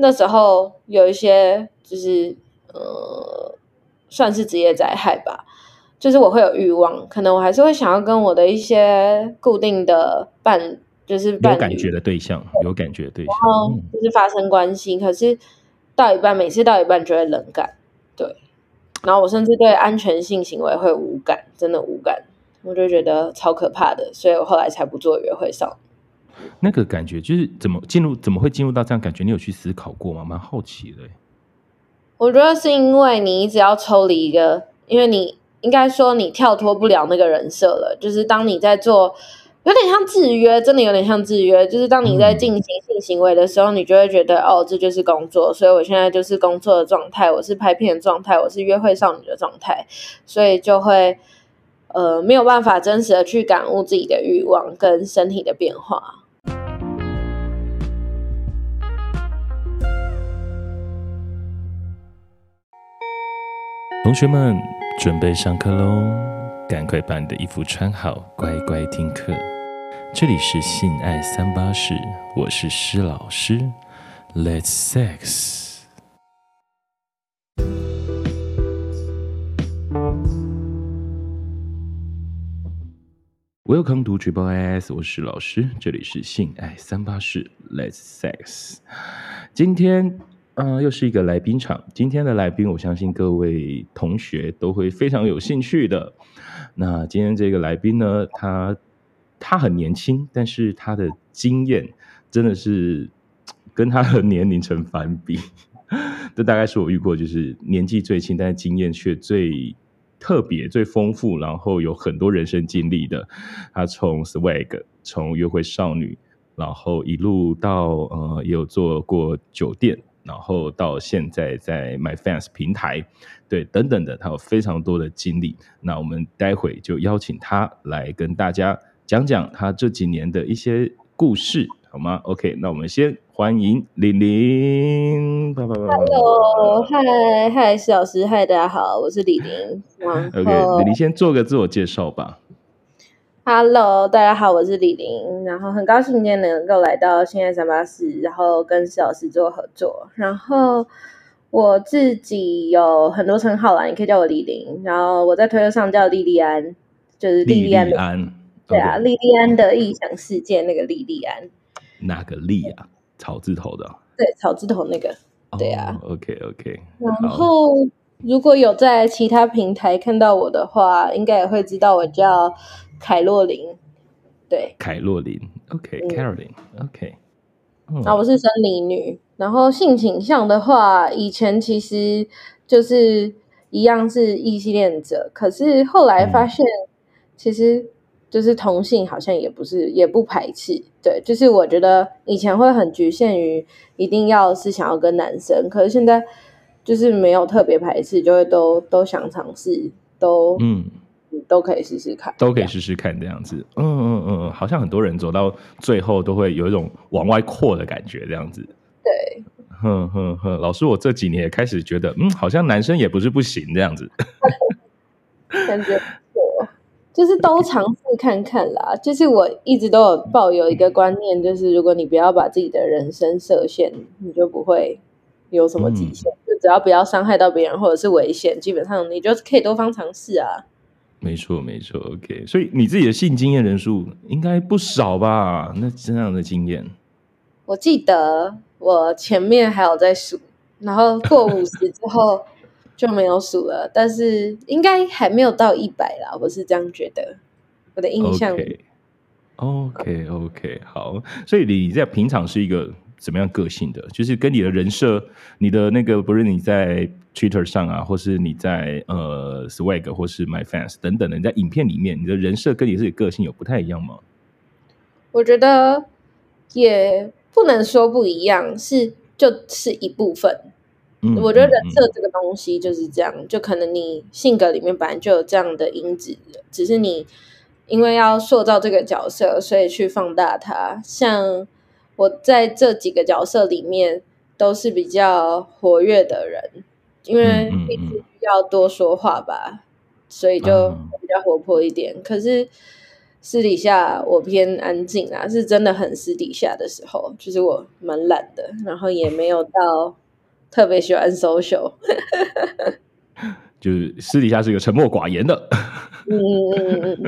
那时候有一些就是呃，算是职业灾害吧，就是我会有欲望，可能我还是会想要跟我的一些固定的伴，就是伴有感觉的对象，有感觉的对象，然后就是发生关系，嗯、可是到一半，每次到一半就会冷感，对，然后我甚至对安全性行为会无感，真的无感，我就觉得超可怕的，所以我后来才不做约会少女。那个感觉就是怎么进入，怎么会进入到这样感觉？你有去思考过吗？蛮好奇的。我觉得是因为你一直要抽离一个，因为你应该说你跳脱不了那个人设了。就是当你在做，有点像制约，真的有点像制约。就是当你在进行性行为的时候，你就会觉得哦，这就是工作，所以我现在就是工作的状态，我是拍片的状态，我是约会少女的状态，所以就会呃没有办法真实的去感悟自己的欲望跟身体的变化。同学们准备上课喽！赶快把你的衣服穿好，乖乖听课。这里是性爱三八室，我是施老师。Let's sex。Welcome to Triple S，我是老师。这里是性爱三八室，Let's sex。今天。嗯，又是一个来宾场。今天的来宾，我相信各位同学都会非常有兴趣的。那今天这个来宾呢，他他很年轻，但是他的经验真的是跟他的年龄成反比。这大概是我遇过，就是年纪最轻，但是经验却最特别、最丰富，然后有很多人生经历的。他从 swag，从约会少女，然后一路到呃，也有做过酒店。然后到现在在 MyFans 平台，对，等等的，他有非常多的经历。那我们待会就邀请他来跟大家讲讲他这几年的一些故事，好吗？OK，那我们先欢迎李霖。Hello，嗨嗨，施老师，嗨，大家好，我是李玲。OK，李玲先做个自我介绍吧。Hello，大家好，我是李玲，然后很高兴今天能够来到现在三八四，然后跟施老师做合作。然后我自己有很多称号啦，你可以叫我李玲。然后我在推特上叫莉莉安，就是莉莉安。莉莉安，对啊，莉莉安的异想世界那个莉莉安。哪个莉啊？草字头的。对，草字头那个。对啊。Oh, OK OK。然后如果有在其他平台看到我的话，应该也会知道我叫。凯洛琳，对，凯洛琳，OK，Caroline，OK，那，我是森林女，然后性倾向的话，以前其实就是一样是异性恋者，可是后来发现，其实就是同性好像也不是，也不排斥，对，就是我觉得以前会很局限于一定要是想要跟男生，可是现在就是没有特别排斥，就会都都想尝试，都嗯。都可以试试看，都可以试试看这样子。嗯嗯嗯，好像很多人走到最后都会有一种往外扩的感觉，这样子。对，哼哼哼，老师，我这几年也开始觉得，嗯，好像男生也不是不行这样子。感觉我就是都尝试看看啦。就是我一直都有抱有一个观念，就是如果你不要把自己的人生设限，你就不会有什么极限。嗯、就只要不要伤害到别人或者是危险，基本上你就可以多方尝试啊。没错，没错，OK。所以你自己的性经验人数应该不少吧？那这样的经验，我记得我前面还有在数，然后过五十之后就没有数了。但是应该还没有到一百啦，我是这样觉得。我的印象 okay. okay, okay, 好。所以你在平常是一个怎么样个性的？就是跟你的人设，你的那个不是你在。Twitter 上啊，或是你在呃 Swag 或是 MyFans 等等的，你在影片里面，你的人设跟你自己个性有不太一样吗？我觉得也不能说不一样，是就是一部分。嗯，我觉得人设这个东西就是这样，嗯嗯、就可能你性格里面本来就有这样的因子，只是你因为要塑造这个角色，所以去放大它。像我在这几个角色里面都是比较活跃的人。因为必须要多说话吧，嗯嗯嗯，所以就比较活泼一点。嗯、可是私底下我偏安静啊，是真的很私底下的时候，就是我蛮懒的，然后也没有到特别喜欢 social，就是私底下是一个沉默寡言的。嗯嗯嗯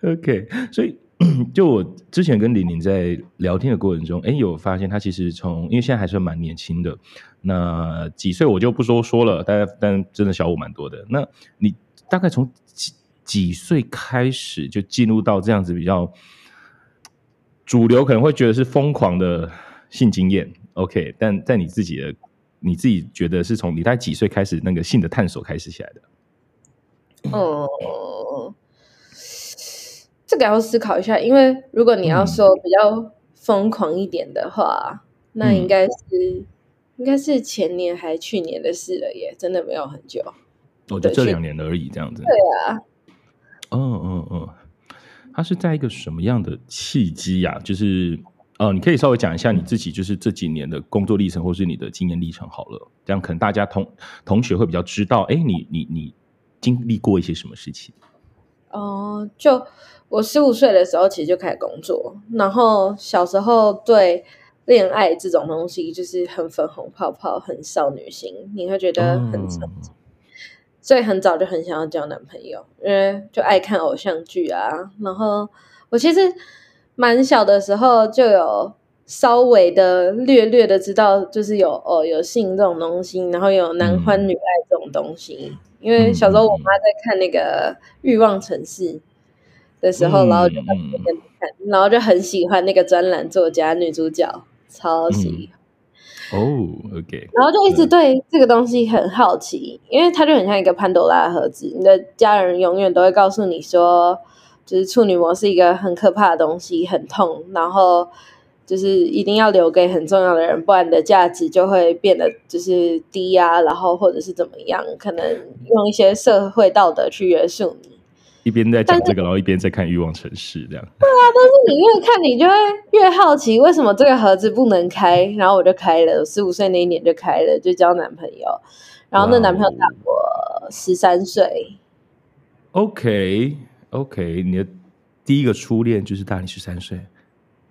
嗯。OK，所以。就我之前跟玲玲在聊天的过程中，哎，有发现她其实从因为现在还算蛮年轻的，那几岁我就不说说了，但但真的小我蛮多的。那你大概从几几岁开始就进入到这样子比较主流，可能会觉得是疯狂的性经验，OK？但在你自己的你自己觉得是从你大概几岁开始那个性的探索开始起来的？哦。这个要思考一下，因为如果你要说比较疯狂一点的话，嗯、那应该是、嗯、应该是前年还去年的事了耶，真的没有很久。我觉得这两年而已，这样子。对啊。嗯嗯嗯，他是在一个什么样的契机呀、啊？就是哦、呃，你可以稍微讲一下你自己，就是这几年的工作历程，或是你的经验历程好了，这样可能大家同同学会比较知道，哎，你你你经历过一些什么事情？哦、呃，就。我十五岁的时候其实就开始工作，然后小时候对恋爱这种东西就是很粉红泡泡、很少女心，你会觉得很刺激，所以很早就很想要交男朋友，因为就爱看偶像剧啊。然后我其实蛮小的时候就有稍微的略略的知道，就是有哦有性这种东西，然后有男欢女爱这种东西，因为小时候我妈在看那个《欲望城市》。的时候，然后就看，嗯、然后就很喜欢那个专栏作家女主角，超喜欢。哦，OK，然后就一直对这个东西很好奇，因为它就很像一个潘多拉盒子，你的家人永远都会告诉你说，就是处女膜是一个很可怕的东西，很痛，然后就是一定要留给很重要的人，不然你的价值就会变得就是低啊，然后或者是怎么样，可能用一些社会道德去约束你。一边在讲这个，然后一边在看《欲望城市》这样。对啊，但是你越看，你就会越好奇，为什么这个盒子不能开？然后我就开了，十五岁那一年就开了，就交男朋友。然后那男朋友大我十三岁。OK OK，你的第一个初恋就是大你十三岁。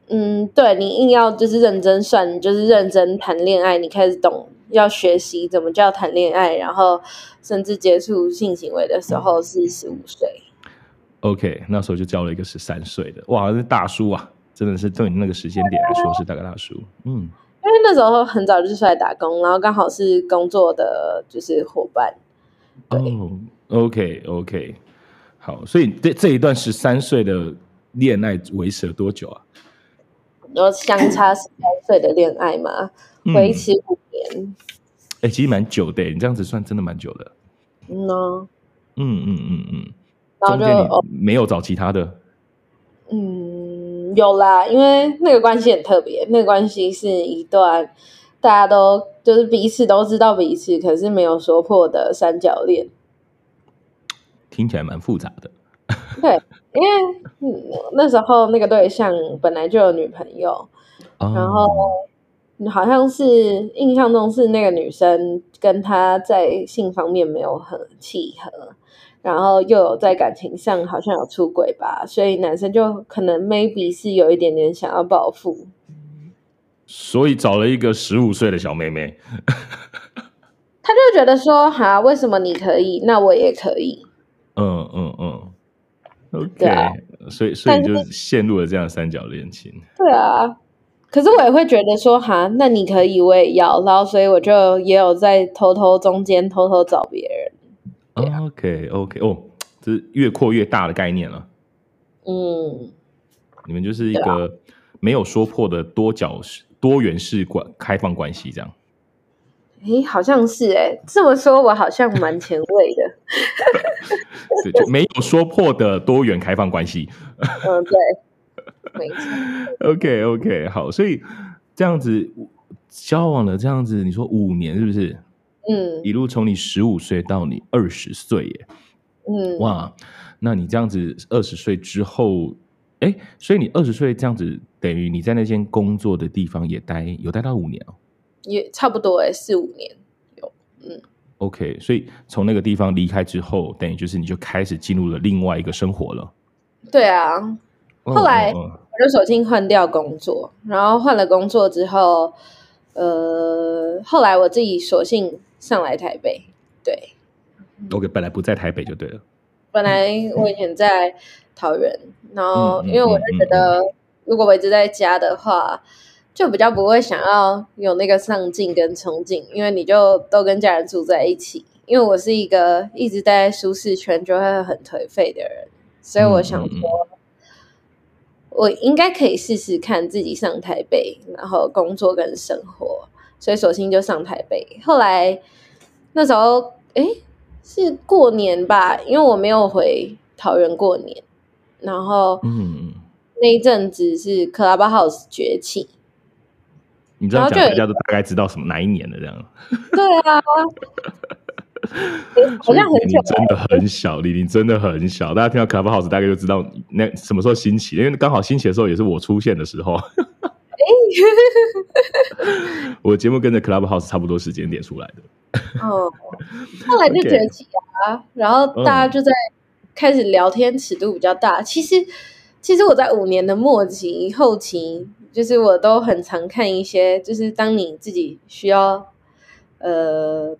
嗯，对，你硬要就是认真算，就是认真谈恋爱，你开始懂要学习怎么叫谈恋爱，然后甚至接触性行为的时候是十五岁。OK，那时候就交了一个十三岁的，哇，是大叔啊，真的是对你那个时间点来说是大概大叔。嗯，因为那时候很早就出来打工，然后刚好是工作的就是伙伴。哦，OK OK，好，所以这这一段十三岁的恋爱维持了多久啊？有相差十三岁的恋爱嘛？维持五年。哎、其实蛮久的，你这样子算真的蛮久的。嗯呢。嗯嗯嗯嗯。然后就没有找其他的？嗯，有啦，因为那个关系很特别，那个关系是一段大家都就是彼此都知道彼此，可是没有说破的三角恋。听起来蛮复杂的。对，因为、嗯、那时候那个对象本来就有女朋友，哦、然后好像是印象中是那个女生跟他在性方面没有很契合。然后又有在感情上好像有出轨吧，所以男生就可能 maybe 是有一点点想要报复，所以找了一个十五岁的小妹妹，他就觉得说哈，为什么你可以，那我也可以，嗯嗯嗯，OK，啊，所以所以你就陷入了这样三角恋情，对啊，可是我也会觉得说哈，那你可以，我也要，然后所以我就也有在偷偷中间偷偷找别人。OK OK 哦，这是越扩越大的概念了。嗯，你们就是一个没有说破的多角式、多元式关开放关系，这样。诶，好像是诶，这么说我好像蛮前卫的。对，就没有说破的多元开放关系。嗯，对，没错。OK OK，好，所以这样子交往了这样子，你说五年是不是？嗯，一路从你十五岁到你二十岁，耶，嗯，哇，那你这样子二十岁之后，哎，所以你二十岁这样子，等于你在那间工作的地方也待有待到五年哦，也差不多哎，四五年有，嗯，OK，所以从那个地方离开之后，等于就是你就开始进入了另外一个生活了，对啊，后来我就索性换掉工作，然后换了工作之后，呃，后来我自己索性上来台北。对，OK，本来不在台北就对了。本来我以前在桃园，然后因为我就觉得，如果我一直在家的话，就比较不会想要有那个上进跟冲劲，因为你就都跟家人住在一起。因为我是一个一直待在舒适圈就会很颓废的人，所以我想说，我应该可以试试看自己上台北，然后工作跟生活，所以索性就上台北。后来那时候，哎，是过年吧，因为我没有回桃园过年，然后嗯，那一阵子是 Clubhouse 崛起，你知道讲大家都大概知道什么哪一年的这样？对啊。好像很久，真的很小，李玲真的很小。大家听到 Clubhouse 大概就知道那什么时候兴起，因为刚好兴起的时候也是我出现的时候。我节目跟着 Clubhouse 差不多时间点出来的。哦，后来就崛起啊，然后大家就在开始聊天，尺度比较大。其实，其实我在五年的末期、后期，就是我都很常看一些，就是当你自己需要，呃。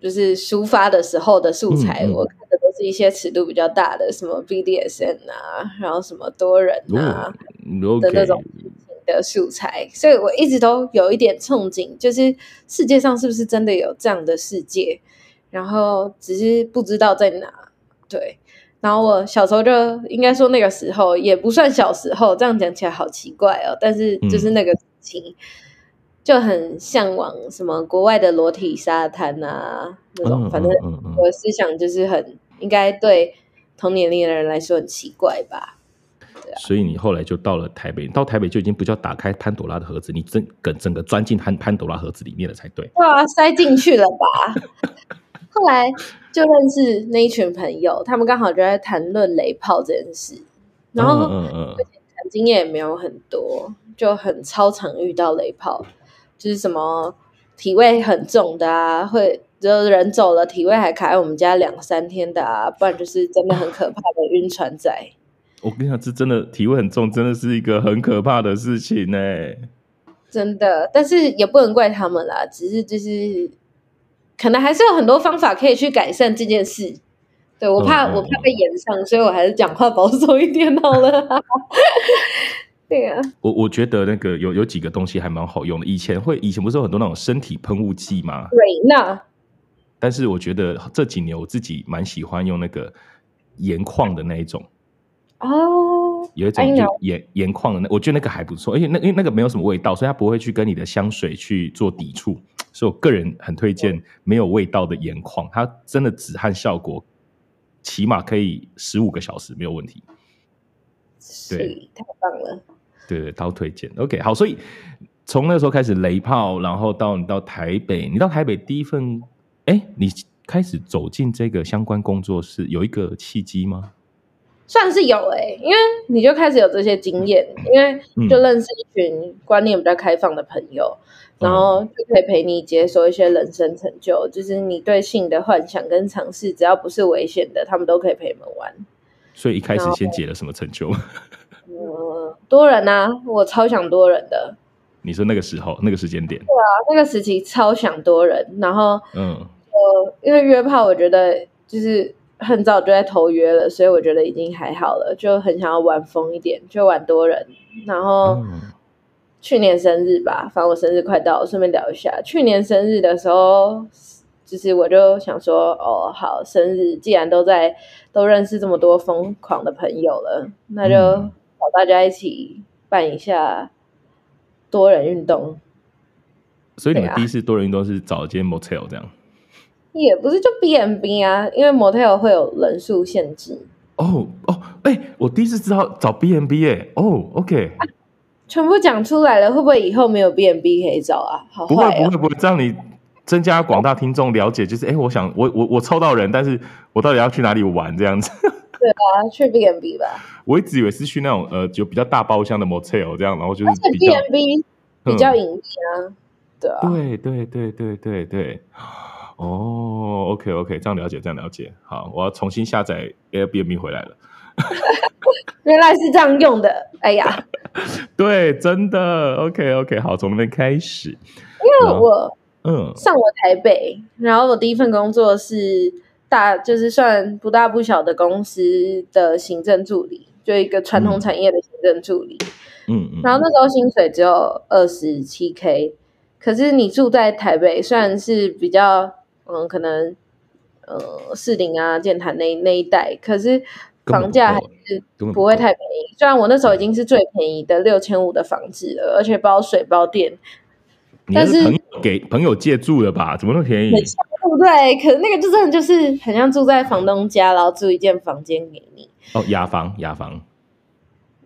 就是抒发的时候的素材，我看的都是一些尺度比较大的，什么 BDSN 啊，然后什么多人啊、哦、的那种的素材，所以我一直都有一点憧憬，就是世界上是不是真的有这样的世界，然后只是不知道在哪。对，然后我小时候就应该说那个时候也不算小时候，这样讲起来好奇怪哦，但是就是那个事情。嗯就很向往什么国外的裸体沙滩啊，那种，反正我的思想就是很应该对同年龄的人来说很奇怪吧。对啊，所以你后来就到了台北，到台北就已经不叫打开潘朵拉的盒子，你整个整个钻进潘潘朵拉盒子里面了才对。对啊，塞进去了吧？后来就认识那一群朋友，他们刚好就在谈论雷炮这件事，然后嗯嗯，经验也没有很多，就很超常遇到雷炮。就是什么体味很重的啊，会就是人走了体味还卡在我们家两三天的啊，不然就是真的很可怕的晕船仔。我跟你讲，这真的体味很重，真的是一个很可怕的事情呢。真的，但是也不能怪他们啦，只是就是可能还是有很多方法可以去改善这件事。对，我怕，嗯，我怕被延上，所以我还是讲话保守一点好了。对啊，我我觉得那个有有几个东西还蛮好用的。以前会，以前不是有很多那种身体喷雾剂吗？瑞娜。但是我觉得这几年我自己蛮喜欢用那个盐矿的那一种。哦。有一种就盐盐矿的那，我觉得那个还不错，而且那因为那个没有什么味道，所以它不会去跟你的香水去做抵触。所以我个人很推荐没有味道的盐矿，它真的止汗效果起码可以十五个小时没有问题。对，太棒了。对对，都推荐。OK，好，所以从那时候开始雷炮，然后到你到台北，你到台北第一份，哎，你开始走进这个相关工作室，有一个契机吗？算是有哎、欸，因为你就开始有这些经验，因为就认识一群观念比较开放的朋友，嗯、然后就可以陪你解锁一些人生成就，就是你对性的幻想跟尝试，只要不是危险的，他们都可以陪你们玩。所以一开始先解了什么成就？嗯，多人啊，我超想多人的。你说那个时候，那个时间点？对啊，那个时期超想多人。然后，嗯，呃，因为约炮，我觉得就是很早就在投约了，所以我觉得已经还好了，就很想要玩疯一点，就玩多人。然后、嗯、去年生日吧，反正我生日快到了，顺便聊一下。去年生日的时候，就是我就想说，哦，好，生日既然都在，都认识这么多疯狂的朋友了，那就。嗯找大家一起办一下多人运动，所以你们第一次多人运动是找一间 motel 这样？也不是就 B M B 啊，因为 motel 会有人数限制。哦哦，哎，我第一次知道找 B M B 哎，哦，OK，啊，全部讲出来了，会不会以后没有 B&B 可以找啊？不会不会不会，这样你增加广大听众了解，就是哎，我想我我我抽到人，但是我到底要去哪里玩这样子？对啊，去 B&B 吧。我一直以为是去那种呃，就比较大包厢的 motel 这样，然后就是比 B&B 比较隐秘啊。嗯、对啊，对对对对对对。哦，OK OK，这样了解，这样了解。好，我要重新下载 Airbnb 回来了。原来是这样用的，哎呀，对，真的，OK OK，好，从那边开始，因为我嗯。上我台北，然后我第一份工作是大，就是算不大不小的公司的行政助理，就一个传统产业的行政助理，嗯嗯，然后那时候薪水只有二十七 K，可是你住在台北，虽然是比较嗯可能呃士林啊剑潭那那一带，可是。房价还是不会太便宜，虽然我那时候已经是最便宜的六千五的房子了，而且包水包电。但是朋友给朋友借住的吧？怎么那么便宜？对不对？可是那个就真的就是很像住在房东家，然后租一间房间给你。哦，雅房，雅房。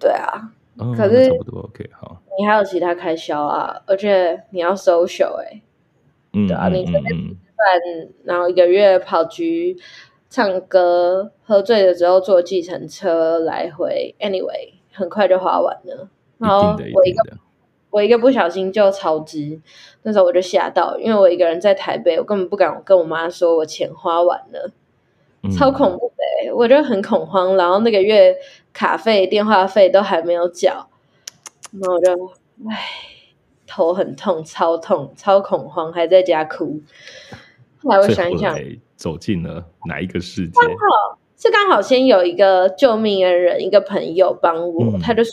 对啊，哦、可是差不多 OK 好。你还有其他开销啊，而且你要 social 哎、欸，嗯，对啊，嗯、你这边吃饭，然后一个月跑局。唱歌，喝醉了之后坐计程车来回，anyway，很快就花完了。然后我一个一我一个不小心就超支，那时候我就吓到，因为我一个人在台北，我根本不敢跟我妈说我钱花完了，嗯、超恐怖的，我就很恐慌。然后那个月卡费、电话费都还没有缴，然后我就唉，头很痛，超痛，超恐慌，还在家哭。后来我想一想。走进了哪一个世界？刚好是刚好先有一个救命恩人，一个朋友帮我，嗯、他就说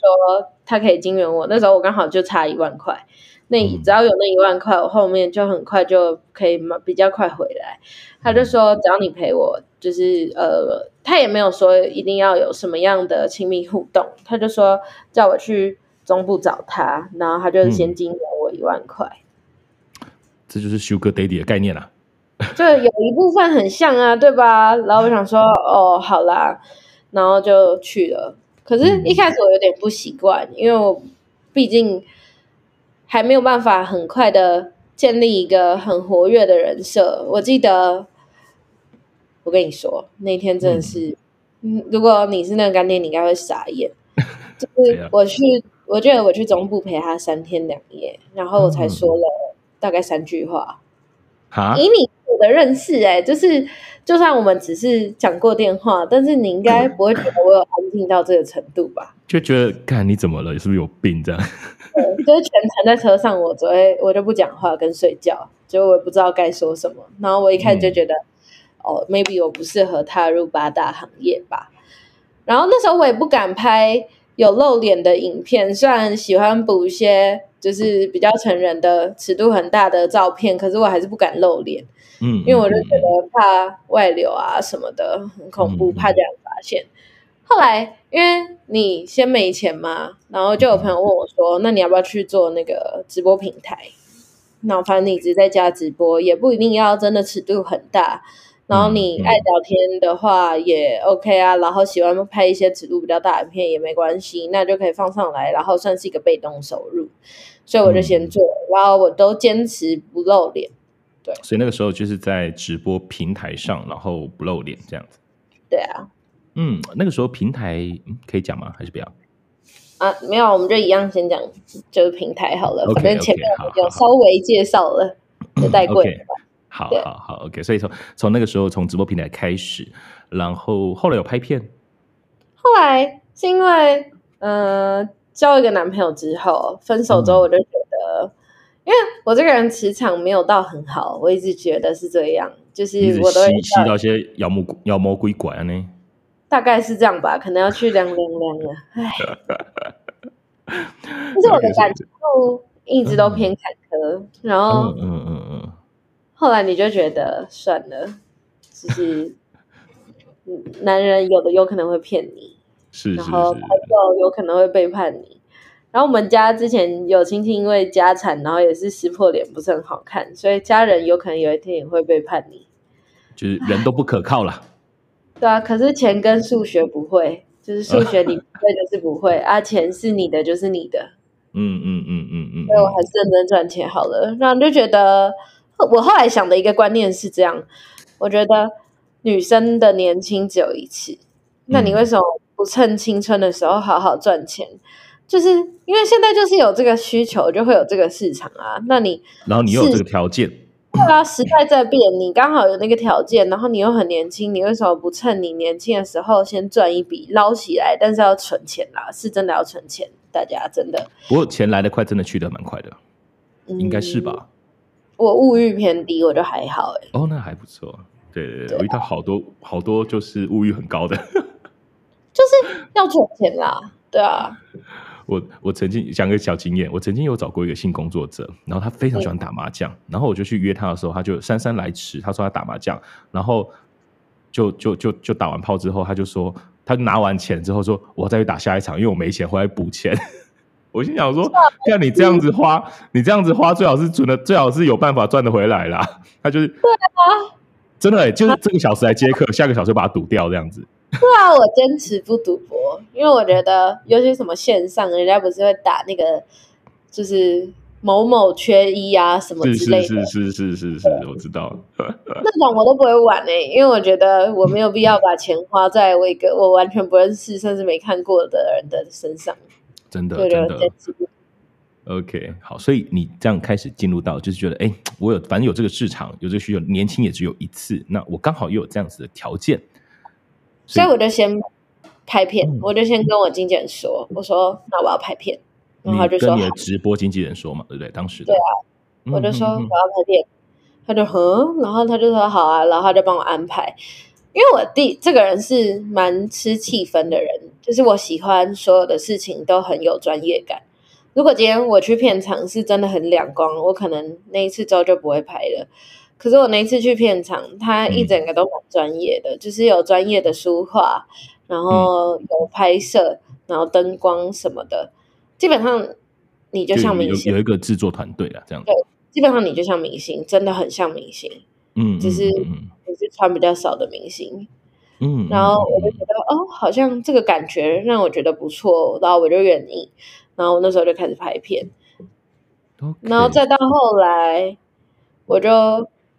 他可以金援我。那时候我刚好就差一万块，那只要有那一万块，我后面就很快就可以比较快回来。他就说只要你陪我，就是呃，他也没有说一定要有什么样的亲密互动，他就说叫我去中部找他，然后他就先金援我一万块。嗯、这就是 Sugar Daddy 的概念啊。就有一部分很像啊，对吧？然后我想说，哦，好啦，然后就去了。可是，一开始我有点不习惯，因为我毕竟还没有办法很快的建立一个很活跃的人设。我记得，我跟你说，那天真的是，嗯，如果你是那个干爹，你应该会傻眼。就是我去，我觉得我去中部陪他三天两夜，然后我才说了大概三句话。哈以你我的认识，哎，就是就算我们只是讲过电话，但是你应该不会觉得我有安静到这个程度吧？就觉得，看你怎么了？是不是有病这样？对，就是全程在车上，我只会我就不讲话跟睡觉，就我也不知道该说什么。然后我一开始就觉得，嗯、哦，maybe 我不适合踏入八大行业吧。然后那时候我也不敢拍有露脸的影片，虽然喜欢补一些。就是比较成人的尺度很大的照片，可是我还是不敢露脸，嗯，因为我就觉得怕外流啊什么的，很恐怖，嗯、怕这样发现。后来因为你先没钱嘛，然后就有朋友问我说：“那你要不要去做那个直播平台？”那反正你一直在家直播，也不一定要真的尺度很大。然后你爱聊天的话也 OK 啊，然后喜欢拍一些尺度比较大的片也没关系，那就可以放上来，然后算是一个被动收入。所以我就先做，嗯、然后我都坚持不露脸。对，所以那个时候就是在直播平台上，然后不露脸这样子。对啊，嗯，那个时候平台、嗯、可以讲吗？还是不要？啊，没有，我们就一样先讲，就是平台好了。Okay, 反正前面有稍微介绍了，就带过。好好好，OK。所以从从那个时候从直播平台开始，然后后来有拍片。后来是因为嗯。呃交一个男朋友之后，分手之后，我就因为我这个人磁场没有到很好，我一直觉得是这样，就是我都吸吸到一些妖魔妖魔鬼怪呢，大概是这样吧，可能要去量量量了，唉，就是我的感情路一直都偏坎坷，嗯、然后，嗯嗯嗯，后来你就觉得算了，就是，男人有的有可能会骗你。是，是，是，然后朋友有可能会背叛你，然后我们家之前有亲戚因为家产，然后也是撕破脸，不是很好看，所以家人有可能有一天也会背叛你，就是人都不可靠了。对啊，可是钱跟数学不会，就是数学你不会就是不会 啊，钱是你的就是你的。嗯嗯嗯嗯嗯，所以我还是认真赚钱好了。然后就觉得，我后来想的一个观念是这样，我觉得女生的年轻只有一次，那你为什么？不趁青春的时候好好赚钱，就是因为现在就是有这个需求，就会有这个市场啊。那你，然后你又有这个条件，对啊，时代在变，你刚好有那个条件，然后你又很年轻，你为什么不趁你年轻的时候先赚一笔捞起来？但是要存钱啦，是真的要存钱，大家真的。不过钱来得快，真的去得蛮快的，嗯、应该是吧？我物欲偏低，我就还好哎、欸。哦，那还不错。对对对，我遇到好多好多就是物欲很高的，就是要存钱啦。对啊。我我曾经讲个小经验，我曾经有找过一个性工作者，然后他非常喜欢打麻将，然后我就去约他的时候，他就姗姗来迟，他说他打麻将，然后就就就就打完炮之后，他就说他拿完钱之后说，我再去打下一场，因为我没钱回来补钱。我心想说，像你这样子花，你这样子花最好是存的，最好是有办法赚得回来啦。他就是对啊，真的、欸、就是这个小时来接客，下个小时把它赌掉这样子。对啊，我坚持不赌博，因为我觉得，尤其什么线上，人家不是会打那个，就是某某缺一啊什么之类的。是是是是是是，我知道。那种我都不会玩诶、欸，因为我觉得我没有必要把钱花在我一个我完全不认识甚至没看过的人的身上。真的真的。OK，好，所以你这样开始进入到，就是觉得，哎，我有反正有这个市场，有这个需求，年轻也只有一次，那我刚好又有这样子的条件。所以我就先拍片，嗯、我就先跟我经纪人说，我说那我要拍片，然后他就说跟你的直播经纪人说嘛，对不对？当时对啊，我就说我要拍片，嗯、他就哼，然后他就说好啊，然后他就帮我安排，因为我弟这个人是蛮吃气氛的人，就是我喜欢所有的事情都很有专业感。如果今天我去片场是真的很两光，我可能那一次之后就不会拍了。可是我那一次去片场，他一整个都蛮专业的，嗯、就是有专业的书画，然后有拍摄，然后灯光什么的，基本上你就像明星，有，有一个制作团队啊，这样。对，基本上你就像明星，真的很像明星，嗯，只是只是穿比较少的明星，嗯，然后我就觉得、嗯、哦，好像这个感觉让我觉得不错，然后我就愿意，然后我那时候就开始拍片.然后再到后来我就。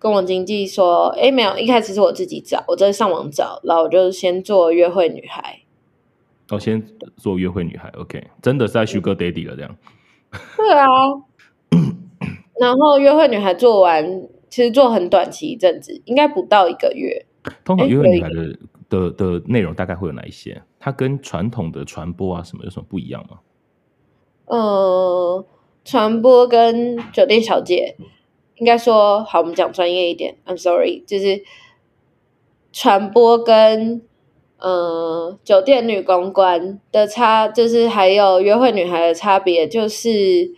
跟我经纪说，哎，没有，一开始是我自己找，我在上网找，然后我就先做约会女孩。哦，先做约会女孩，OK，真的是在 Sugar Daddy 了这样。对啊，然后约会女孩做完，其实做很短期一阵子，应该不到一个月。通常约会女孩的的的内容大概会有哪一些？它跟传统的传播啊什么有什么不一样吗？呃，传播跟酒店小姐。应该说好，我们讲专业一点。I'm sorry，就是传播跟嗯、呃、酒店女公关的差，就是还有约会女孩的差别，就是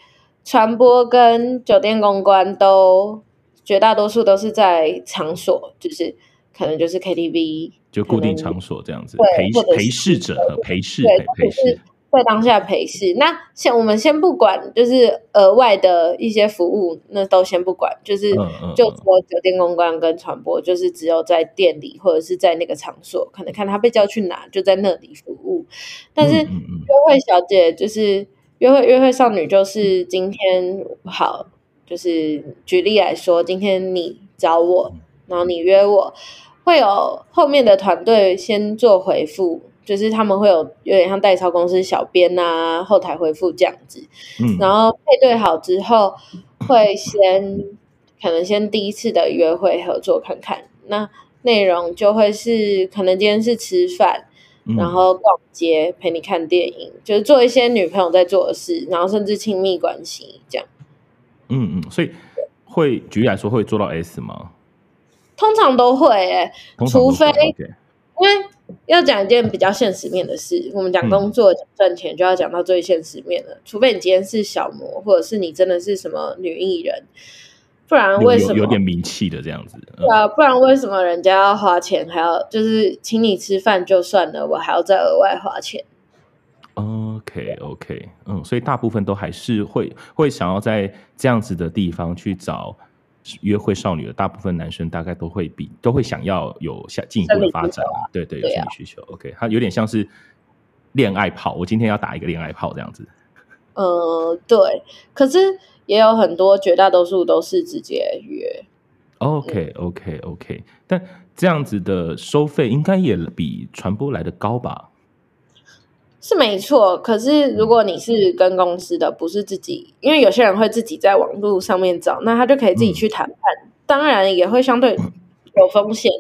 传播跟酒店公关都绝大多数都是在场所，就是可能就是 KTV，就固定场所这样子，对陪陪侍者和陪侍陪陪侍。在当下陪侍，那先我们先不管，就是额外的一些服务，那都先不管，就是就说酒店公关跟传播，就是只有在店里或者是在那个场所，可能看他被叫去哪，就在那里服务。但是约会小姐就是约会约会少女，就是今天好，就是举例来说，今天你找我，然后你约我，会有后面的团队先做回复。就是他们会有有点像代操公司小编啊，后台回复这样子，嗯，然后配对好之后，会先可能先第一次的约会合作看看，那内容就会是可能今天是吃饭，然后逛街，陪你看电影，就是做一些女朋友在做的事，然后甚至亲密关系这样。嗯嗯，所以会举例来说会做到 S 吗？通常都会诶、欸，除非因为。要讲一件比较现实面的事，我们讲工作讲赚钱，就要讲到最现实面了。嗯、除非你今天是小模，或者是你真的是什么女艺人，不然为什么有，有点名气的这样子？对啊，不然为什么人家要花钱，还要就是请你吃饭就算了，我还要再额外花钱？OK OK，嗯，所以大部分都还是会会想要在这样子的地方去找。约会少女的大部分男生大概都会比都会想要有下进一步的发展，对对，有生理需求。OK，他有点像是恋爱炮，我今天要打一个恋爱炮这样子。呃，对，可是也有很多，绝大多数都是直接约。OK OK OK，但这样子的收费应该也比传播来的高吧？是没错，可是如果你是跟公司的，不是自己，因为有些人会自己在网络上面找，那他就可以自己去谈判，当然也会相对有风险，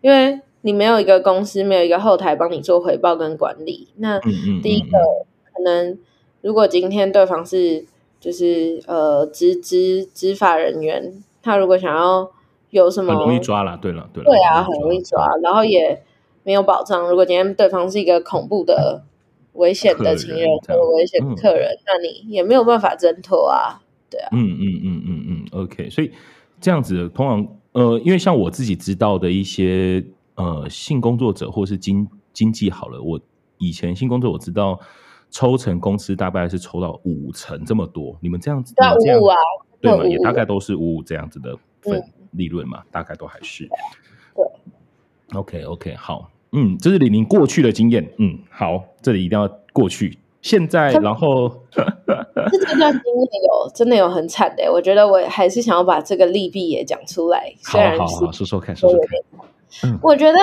因为你没有一个公司，没有一个后台帮你做回报跟管理。那第一个可能，如果今天对方是就是呃执执执法人员，他如果想要有什么，很容易抓了。对了，对了，对啊，很容易抓，然后也没有保障。如果今天对方是一个恐怖的、危险的情人或者危险的客人，嗯，那你也没有办法挣脱啊。对啊，嗯嗯嗯嗯嗯，OK，所以这样子通常呃，因为像我自己知道的一些呃性工作者或是经经济好了，我以前性工作我知道抽成公司大概是抽到五成这么多，你们这样子对五五啊，对吗？也大概都是五五这样子的份利润嘛，嗯，大概都还是对，OK OK，好，嗯，这是李宁过去的经验，嗯，好，这里一定要过去。现在，然后这段经历有真的有很惨的，我觉得我还是想要把这个利弊也讲出来。好好好，说说看，说说看。嗯，我觉得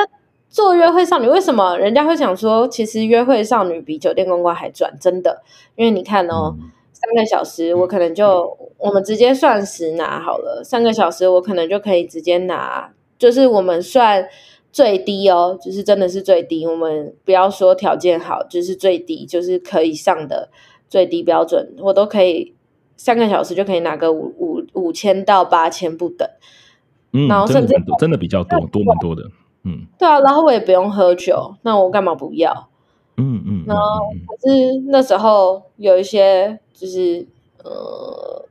做约会少女为什么人家会想说，其实约会少女比酒店公关还赚？真的，因为你看哦，嗯、三个小时我可能就、嗯、我们直接算时拿好了，三个小时我可能就可以直接拿，就是我们算。最低哦，就是真的是最低。我们不要说条件好，就是最低，就是可以上的最低标准，我都可以三个小时就可以拿个五五五千到八千不等。嗯，然后甚至真的，真的比较多，多蛮多的。嗯，对啊，然后我也不用喝酒，那我干嘛不要？嗯嗯，然后可是那时候有一些就是呃，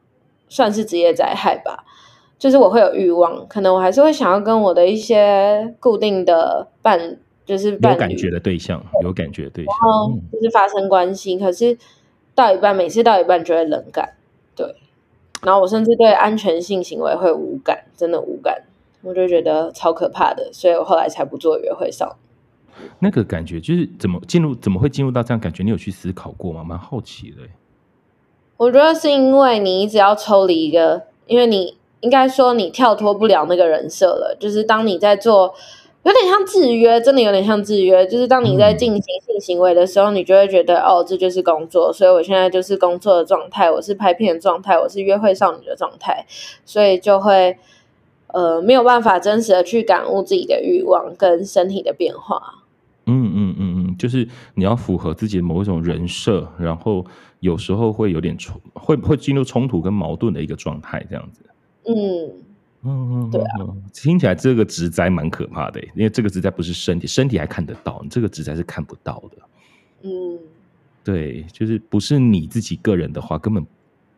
算是职业灾害吧。就是我会有欲望，可能我还是会想要跟我的一些固定的伴，就是有感觉的对象，有感觉的对象，然后就是发生关系。嗯、可是到一半，每次到一半就会冷感，对。然后我甚至对安全性行为会无感，真的无感，我就觉得超可怕的，所以我后来才不做约会少女。那个感觉就是怎么进入，怎么会进入到这样感觉？你有去思考过吗？蛮好奇的。我觉得是因为你一直要抽离一个，因为你。应该说你跳脱不了那个人设了，就是当你在做，有点像制约，真的有点像制约。就是当你在进行性行为的时候，你就会觉得哦，这就是工作，所以我现在就是工作的状态，我是拍片的状态，我是约会少女的状态，所以就会呃没有办法真实的去感悟自己的欲望跟身体的变化。嗯嗯嗯嗯，就是你要符合自己的某一种人设，然后有时候会有点冲，会会进入冲突跟矛盾的一个状态，这样子。嗯嗯嗯，对啊，听起来这个职灾蛮可怕的，因为这个职灾不是身体，身体还看得到，你这个职灾是看不到的。嗯，对，就是不是你自己个人的话，根本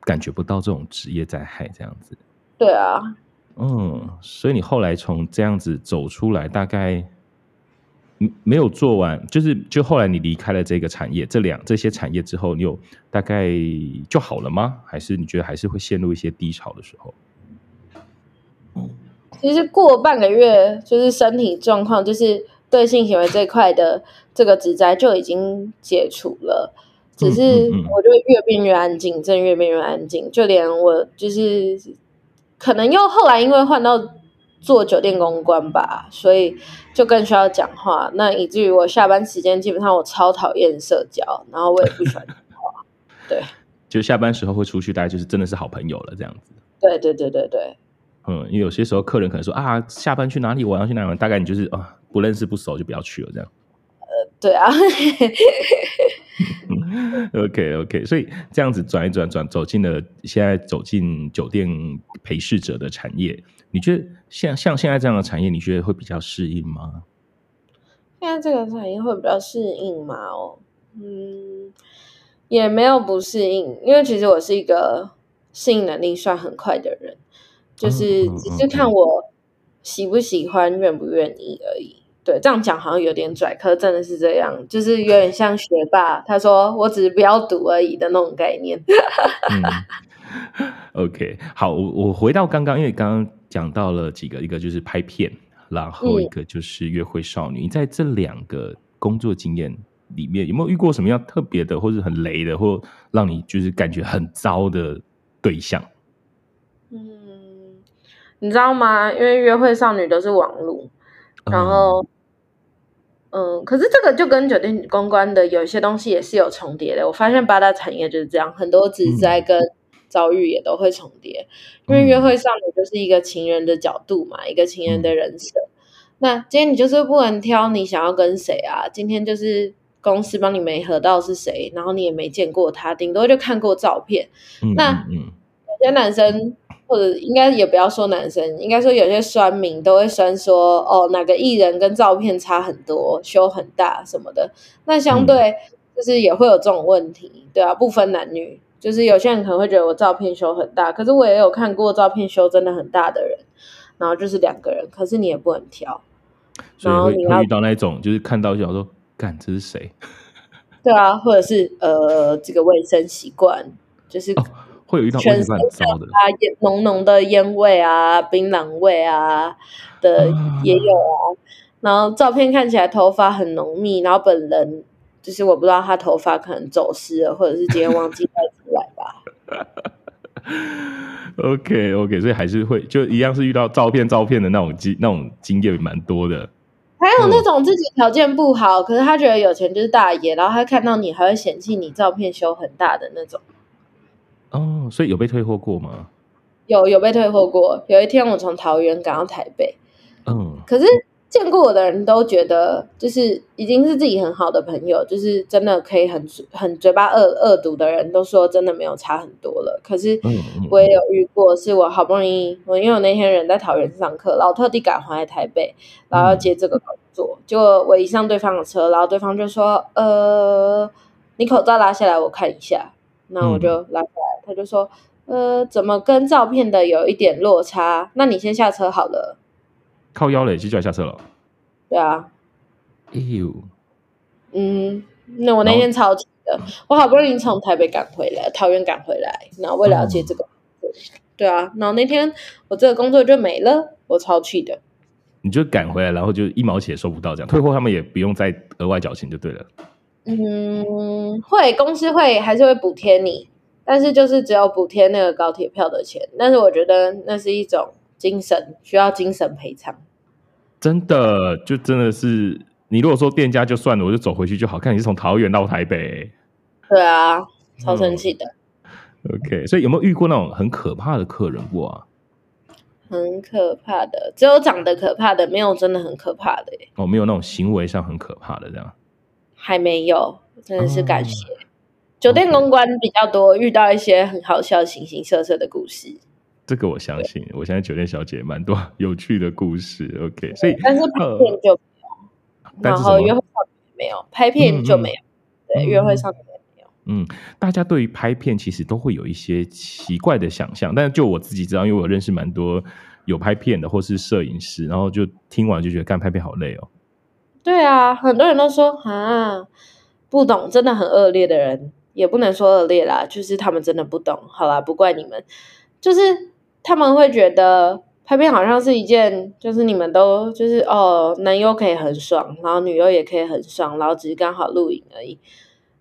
感觉不到这种职业灾害这样子。对啊，嗯，所以你后来从这样子走出来，大概没有做完，就是就后来你离开了这个产业，这两这些产业之后，你有大概就好了吗？还是你觉得还是会陷入一些低潮的时候？其实过半个月，就是身体状况，就是对性行为这块的这个职灾就已经解除了。只是我就越变越安静，真的越变越安静。就连我就是可能又后来因为换到做酒店公关吧，所以就更需要讲话。那以至于我下班时间基本上我超讨厌社交，然后我也不喜欢讲话。对，就下班时候会出去，大概就是真的是好朋友了这样子。对对对对对。嗯，因为有些时候客人可能说啊，下班去哪里玩？要去哪里玩？大概你就是啊，不认识不熟就不要去了这样。呃，对啊。OK OK，所以这样子转一转转，走进了现在走进酒店陪侍者的产业，你觉得像像现在这样的产业，你觉得会比较适应吗？现在这个产业会比较适应吗？哦，嗯，也没有不适应，因为其实我是一个适应能力算很快的人。就是只是看我喜不喜欢、愿不愿意而已。对，这样讲好像有点拽，可是真的是这样，就是有点像学霸，他说我只是不要读而已的那种概念。嗯、OK，好，我我回到刚刚，因为刚刚讲到了几个，一个就是拍片，然后一个就是约会少女。嗯、你在这两个工作经验里面，有没有遇过什么样特别的，或者很雷的，或让你就是感觉很糟的对象？嗯。你知道吗？因为约会少女都是网路，然后，嗯，嗯，可是这个就跟酒店公关的有一些东西也是有重叠的。我发现八大产业就是这样，很多职灾跟遭遇也都会重叠。因为约会少女就是一个情人的角度嘛，嗯、一个情人的人设。那今天你就是不能挑你想要跟谁啊？今天就是公司帮你没合到是谁，然后你也没见过他，顶多就看过照片。嗯、那有些男生。或者应该也不要说男生，应该说有些酸民都会酸说，哦，哪个艺人跟照片差很多，修很大什么的。那相对就是也会有这种问题，嗯、对啊，不分男女，就是有些人可能会觉得我照片修很大，可是我也有看过照片修真的很大的人，然后就是两个人，可是你也不能挑，然后你要会遇到那种就是看到就想说，干这是谁？对啊，或者是呃，这个卫生习惯就是。哦会有一道全身很糟的啊，烟浓浓的烟味啊，槟榔味啊的也有啊。啊然后照片看起来头发很浓密，然后本人就是我不知道他头发可能走失了，或者是今天忘记带出来吧。OK OK，所以还是会就一样是遇到照片照片的那种经那种经验蛮多的。还有那种自己条件不好，嗯、可是他觉得有钱就是大爷，然后他看到你还会嫌弃你照片修很大的那种。哦，所以有被退货过吗？有，有被退货过。有一天我从桃园赶到台北，嗯，可是见过我的人都觉得，就是已经是自己很好的朋友，就是真的可以很很嘴巴恶恶毒的人都说真的没有差很多了。可是我也有遇过，是我好不容易我因为我那天人在桃园上课，然后特地赶回来台北，然后要接这个工作，结果我一上对方的车，然后对方就说：“呃，你口罩拉下来，我看一下。”那我就拉回来，嗯、他就说：“呃，怎么跟照片的有一点落差？那你先下车好了。”靠腰嘞，就叫下车了。对啊。哎呦。嗯，那我那天超气的，我好不容易从台北赶回来，桃园赶回来，然后为了接这个，嗯、对啊，然后那天我这个工作就没了，我超气的。你就赶回来，然后就一毛钱也收不到，这样退货他们也不用再额外缴钱就对了。嗯，会公司会还是会补贴你，但是就是只有补贴那个高铁票的钱。但是我觉得那是一种精神，需要精神赔偿。真的，就真的是你如果说店家就算了，我就走回去就好。看你是从桃园到台北，对啊，超生气的。嗯、OK，所以有没有遇过那种很可怕的客人过啊？很可怕的，只有长得可怕的，没有真的很可怕的。哦，没有那种行为上很可怕的这样。还没有，真的是感谢。哦、酒店公关比较多，遇到一些很好笑、形形色色的故事。这个我相信，我现在酒店小姐蛮多 有趣的故事。OK，所以但是拍片就没有，呃、然后约会上也没有，拍片就没有。嗯、对，约会上也没有。嗯，大家对于拍片其实都会有一些奇怪的想象，但是就我自己知道，因为我认识蛮多有拍片的或是摄影师，然后就听完就觉得干拍片好累哦。对啊，很多人都说啊，不懂，真的很恶劣的人，也不能说恶劣啦，就是他们真的不懂。好啦，不怪你们，就是他们会觉得拍片好像是一件，就是你们都就是哦，男优可以很爽，然后女优也可以很爽，然后只是刚好录影而已，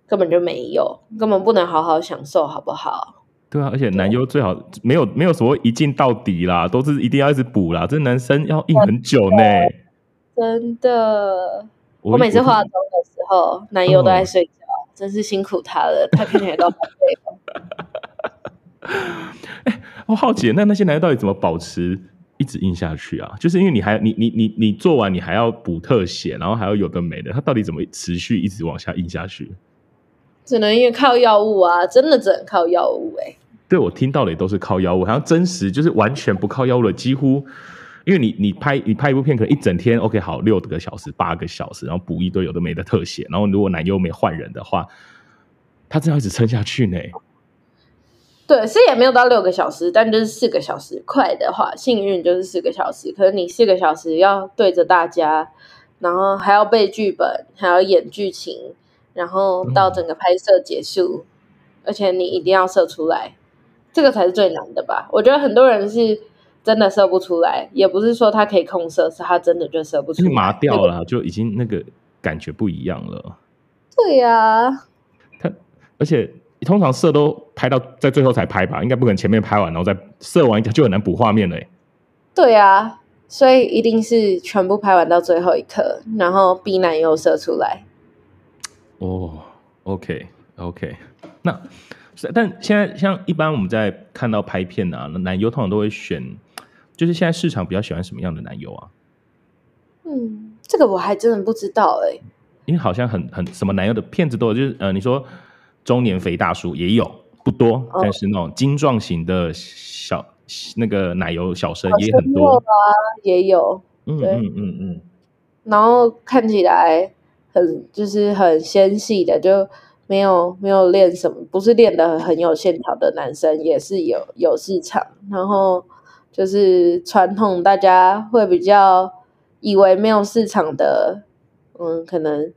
根本就没有，根本不能好好享受，好不好？对啊，而且男优最好没有没有所谓一镜到底啦，都是一定要一直补啦，这男生要硬很久呢。真的，我，我每次化妆的时候，男友都在睡觉，哦、真是辛苦他了，他看起来都好累哦。哎，我好奇，那那些男优到底怎么保持一直印下去啊？就是因为你还你你你你做完，你还要补特写，然后还要有的没的，他到底怎么持续一直往下印下去？只能因为靠药物啊，真的只能靠药物哎、欸。对，我听到的也都是靠药物，好像真实就是完全不靠药物的，几乎。因为你你拍你拍一部片，可能一整天，OK，好，六个小时八个小时，然后补一堆有的没的特写，然后如果男优没换人的话，他这样一直撑下去呢？对，是也没有到六个小时，但就是四个小时，快的话幸运就是四个小时。可是你四个小时要对着大家，然后还要背剧本，还要演剧情，然后到整个拍摄结束，嗯、而且你一定要射出来，这个才是最难的吧？我觉得很多人是。真的射不出来，也不是说他可以控射，是他真的就射不出来，麻掉了，那个、就已经那个感觉不一样了。对呀、啊，他而且通常射都拍到在最后才拍吧，应该不可能前面拍完然后再射完就很难补画面了。对呀、啊，所以一定是全部拍完到最后一刻，然后逼男又射出来。哦，OK，OK，那。但现在像一般我们在看到拍片啊，男优通常都会选，就是现在市场比较喜欢什么样的男优啊？嗯，这个我还真的不知道哎、欸。因为好像很很什么男优的片子都有，就是呃，你说中年肥大叔也有，不多，哦、但是那种精壮型的小那个奶油小生也很多啊，也有，嗯嗯嗯嗯，然后看起来很就是很纤细的，就没有没有练什么，不是练的很有线条的男生也是有有市场，然后就是传统大家会比较以为没有市场的。嗯，可能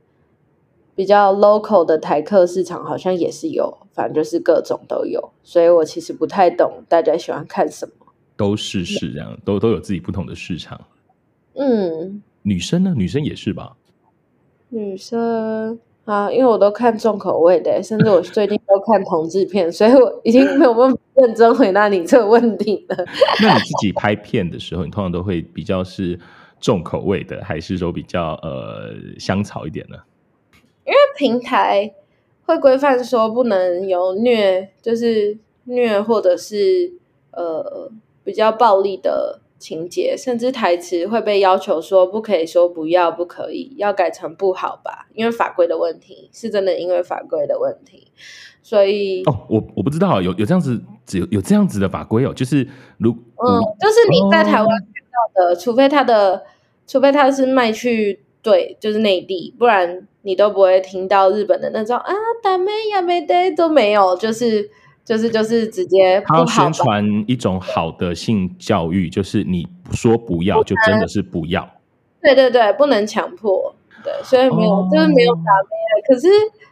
比较 local 的台客市场好像也是有，反正就是各种都有，所以我其实不太懂大家喜欢看什么。都是是这样，嗯、都都有自己不同的市场。嗯，女生呢？女生也是吧？女生啊，因为我都看重口味的，甚至我最近都看同志片，所以我已经没有办法认真回答你这个问题了。那你自己拍片的时候，你通常都会比较是？重口味的，还是说比较呃香草一点呢？因为平台会规范说不能有虐，就是虐或者是呃比较暴力的情节，甚至台词会被要求说不可以说不要，不可以，要改成不好吧？因为法规的问题，是真的因为法规的问题，所以哦，我我不知道有有这样子，只有有这样子的法规哦，就是如嗯，就是你在台湾。哦呃，除非他的，除非他是卖去对，就是内地，不然你都不会听到日本的那种啊，打妹呀没得都没有，就是就是就是直接。他要宣传一种好的性教育，就是你说不要，就真的是不要。对对对，不能强迫，对，所以没有，哦、就是没有打妹，可是。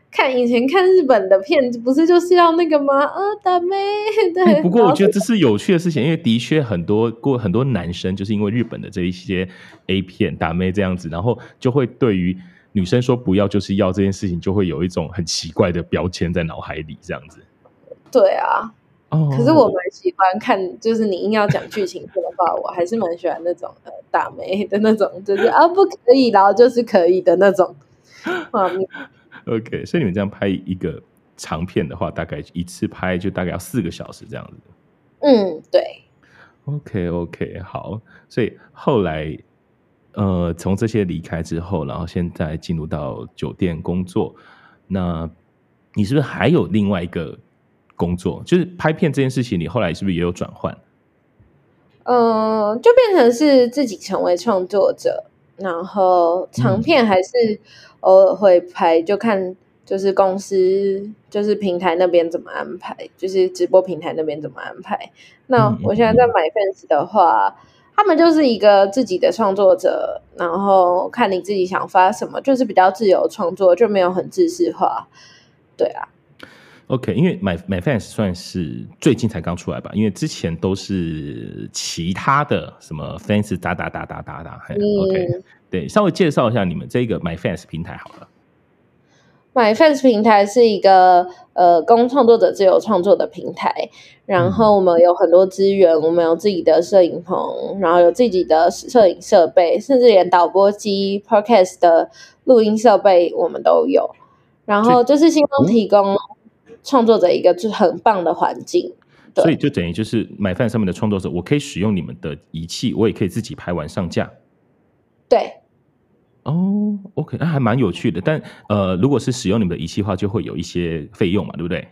看以前看日本的片子，不是就是要那个吗？啊，打妹 对、欸。不过我觉得这是有趣的事情，因为的确很多过很多男生就是因为日本的这一些 A 片打妹这样子，然后就会对于女生说不要就是要这件事情，就会有一种很奇怪的标签在脑海里这样子。对啊，哦，可是我蛮喜欢看，就是你硬要讲剧情的话，我还是蛮喜欢那种呃打妹的那种，就是啊不可以，然后就是可以的那种画面。OK，所以你们这样拍一个长片的话，大概一次拍就大概要四个小时这样子。嗯，对。OK，OK，okay, okay, 好。所以后来，呃，从这些离开之后，然后现在进入到酒店工作，那你是不是还有另外一个工作？就是拍片这件事情，你后来是不是也有转换？嗯、呃，就变成是自己成为创作者，然后长片还是、嗯。偶尔会拍，就看就是公司就是平台那边怎么安排，就是直播平台那边怎么安排。那我现在在 MyFans 的话，他们就是一个自己的创作者，然后看你自己想发什么，就是比较自由创作，就没有很制式化。对啊。OK，因为 My MyFans 算是最近才刚出来吧，因为之前都是其他的什么 Fans 哒哒哒哒哒哒。OK。对，稍微介绍一下你们这个 MyFans 平台好了。MyFans 平台是一个呃供创作者自由创作的平台，然后我们有很多资源，嗯、我们有自己的摄影棚，然后有自己的摄影设备，甚至连导播机、Podcast 的录音设备我们都有。然后就是星光提供创作者一个就很棒的环境。所以就等于就是 MyFans 上面的创作者，我可以使用你们的仪器，我也可以自己拍完上架。对，哦，OK，那还蛮有趣的。但呃，如果是使用你们的仪器的话，就会有一些费用嘛，对不对？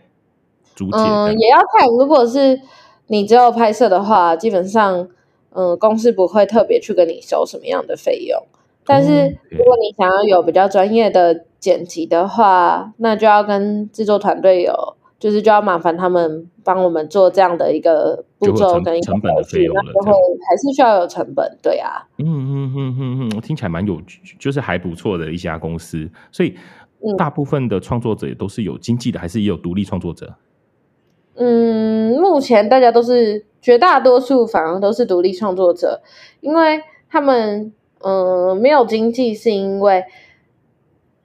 租借嗯，也要看。如果是你只有拍摄的话，基本上，嗯、呃，公司不会特别去跟你收什么样的费用。但是如果你想要有比较专业的剪辑的话，那就要跟制作团队有。就是就要麻烦他们帮我们做这样的一个步骤跟一个成本的费用了，那就会还是需要有成本，对啊。嗯嗯嗯嗯嗯，听起来蛮有，就是还不错的一家公司。所以大部分的创作者也都是有经济的，还是也有独立创作者？嗯，目前大家都是绝大多数反而都是独立创作者，因为他们嗯、呃、没有经济，是因为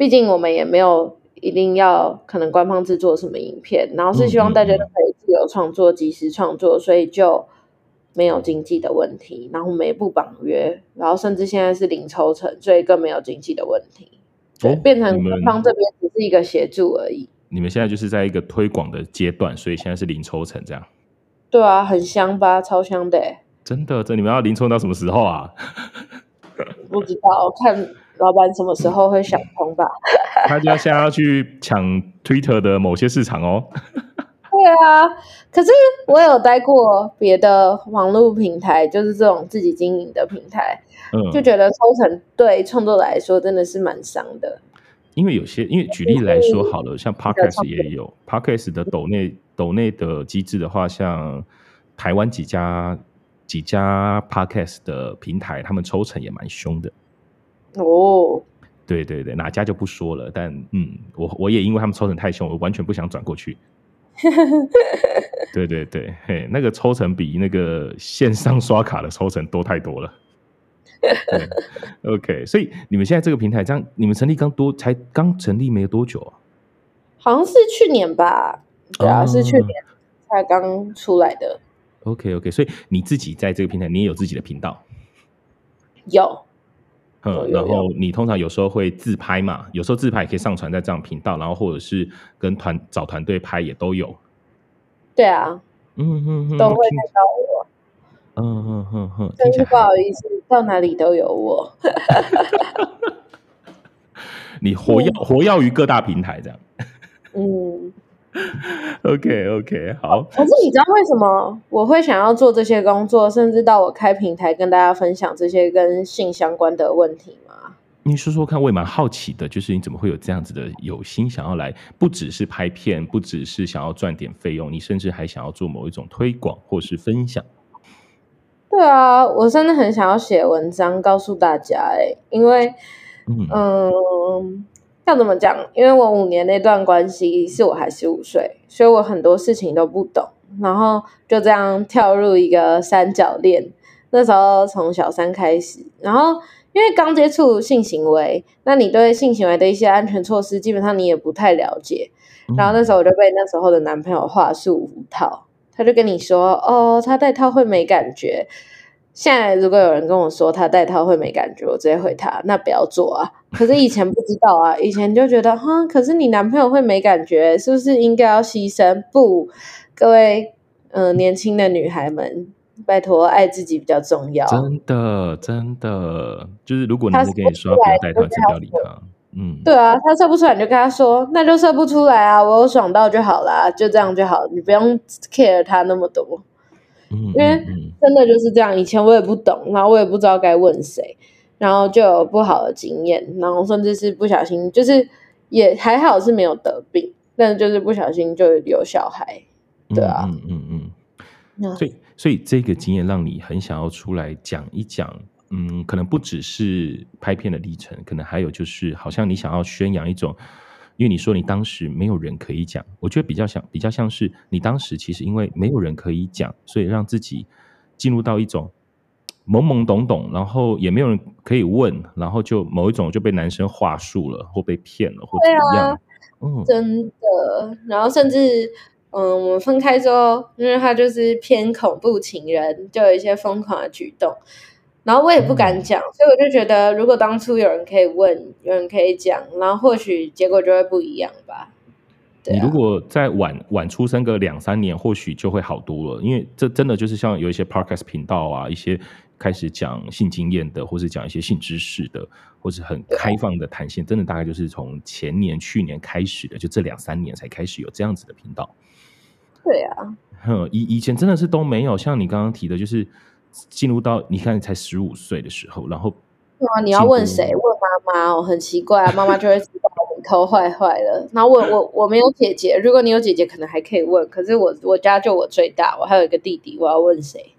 毕竟我们也没有。一定要可能官方制作什么影片，然后是希望大家都可以自由创作、及时创作，所以就没有经济的问题。然后我们也不绑约，然后甚至现在是零抽成，所以更没有经济的问题。对，变成官方这边只是一个协助而已。你们现在就是在一个推广的阶段，所以现在是零抽成这样。对啊，很香吧，超香的。真的，这你们要零抽到什么时候啊？不知道，看老板什么时候会想通吧。他就要现在要去抢 Twitter 的某些市场哦。对啊，可是我有待过别的网络平台，就是这种自己经营的平台，嗯，就觉得抽成对创作来说真的是蛮伤的。因为有些，因为举例来说好了，像 Podcast 也有 Podcast 的抖内抖内的机制的话，像台湾几家几家 Podcast 的平台，他们抽成也蛮凶的。哦，对对对，哪家就不说了，但嗯，我我也因为他们抽成太凶，我完全不想转过去。对对对，嘿，那个抽成比那个线上刷卡的抽成多太多了。OK，所以你们现在这个平台，这样你们成立刚多，才刚成立没有多久啊？好像是去年吧？对啊，是去年才刚出来的。OK OK，所以你自己在这个平台，你也有自己的频道？有。嗯，然后你通常有时候会自拍嘛，有时候自拍也可以上传在这样频道，然后或者是跟团找团队拍也都有。对啊，嗯嗯嗯，都会看到我。嗯嗯嗯嗯，真是不好意思，到哪里都有我。你活跃、嗯、活跃于各大平台这样。嗯。OK OK 好，可是你知道为什么我会想要做这些工作，甚至到我开平台跟大家分享这些跟性相关的问题吗？你说说看，我也蛮好奇的，就是你怎么会有这样子的有心想要来，不只是拍片，不只是想要赚点费用，你甚至还想要做某一种推广或是分享。对啊，我真的很想要写文章告诉大家，哎，因为嗯。嗯要怎么讲？因为我五年那段关系是我还十五岁，所以我很多事情都不懂，然后就这样跳入一个三角恋。那时候从小三开始，然后因为刚接触性行为，那你对性行为的一些安全措施基本上你也不太了解。然后那时候我就被那时候的男朋友话术五套，他就跟你说：“哦，他戴套会没感觉。”现在如果有人跟我说他戴套会没感觉，我直接回他：“那不要做啊。” 可是以前不知道啊，以前就觉得哈，可是你男朋友会没感觉，是不是应该要牺牲？不，各位，嗯、呃，年轻的女孩们，拜托，爱自己比较重要。真的，真的，就是如果你是跟你说不要带套，就不要理他。嗯，对啊，他射不出来，你就跟他说，那就射不出来啊，我有爽到就好啦，就这样就好，你不用 care 他那么多。嗯，因为真的就是这样，以前我也不懂，然后我也不知道该问谁。然后就有不好的经验，然后甚至是不小心，就是也还好是没有得病，但是就是不小心就有小孩，对啊，嗯嗯嗯，嗯，所以所以这个经验让你很想要出来讲一讲，嗯，可能不只是拍片的历程，可能还有就是好像你想要宣扬一种，因为你说你当时没有人可以讲，我觉得比较像比较像是你当时其实因为没有人可以讲，所以让自己进入到一种。懵懵懂懂，然后也没有人可以问，然后就某一种就被男生话术了，或被骗了，或怎么样？啊、嗯，真的。然后甚至，嗯，我们分开之后，因为他就是偏恐怖情人，就有一些疯狂的举动。然后我也不敢讲，嗯、所以我就觉得，如果当初有人可以问，有人可以讲，然后或许结果就会不一样吧。你如果再晚晚出生个两三年，或许就会好多了。因为这真的就是像有一些 podcast 频道啊，一些。开始讲性经验的，或是讲一些性知识的，或是很开放的谈性，真的大概就是从前年、去年开始的，就这两三年才开始有这样子的频道。对啊，哼，以以前真的是都没有，像你刚刚提的，就是进入到你看才十五岁的时候，然后，啊，你要问谁？问妈妈哦，很奇怪啊，妈妈就会知道你头坏坏了。然后我我我没有姐姐，如果你有姐姐，可能还可以问，可是我我家就我最大，我还有一个弟弟，我要问谁？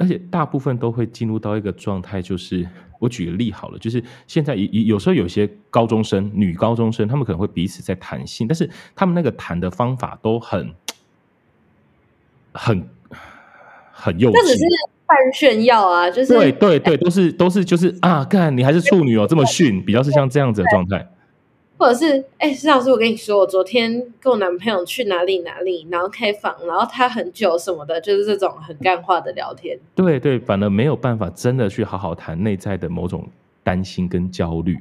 而且大部分都会进入到一个状态，就是我举个例好了，就是现在有有时候有些高中生、女高中生，他们可能会彼此在谈性，但是他们那个谈的方法都很、很、很幼稚。那只是半炫耀啊，就是对对对，都是都是就是啊，干你还是处女哦，这么逊，比较是像这样子的状态。或者是，哎，施老师，我跟你说，我昨天跟我男朋友去哪里哪里，然后开房，然后他很久什么的，就是这种很干话的聊天。对对，反而没有办法真的去好好谈内在的某种担心跟焦虑，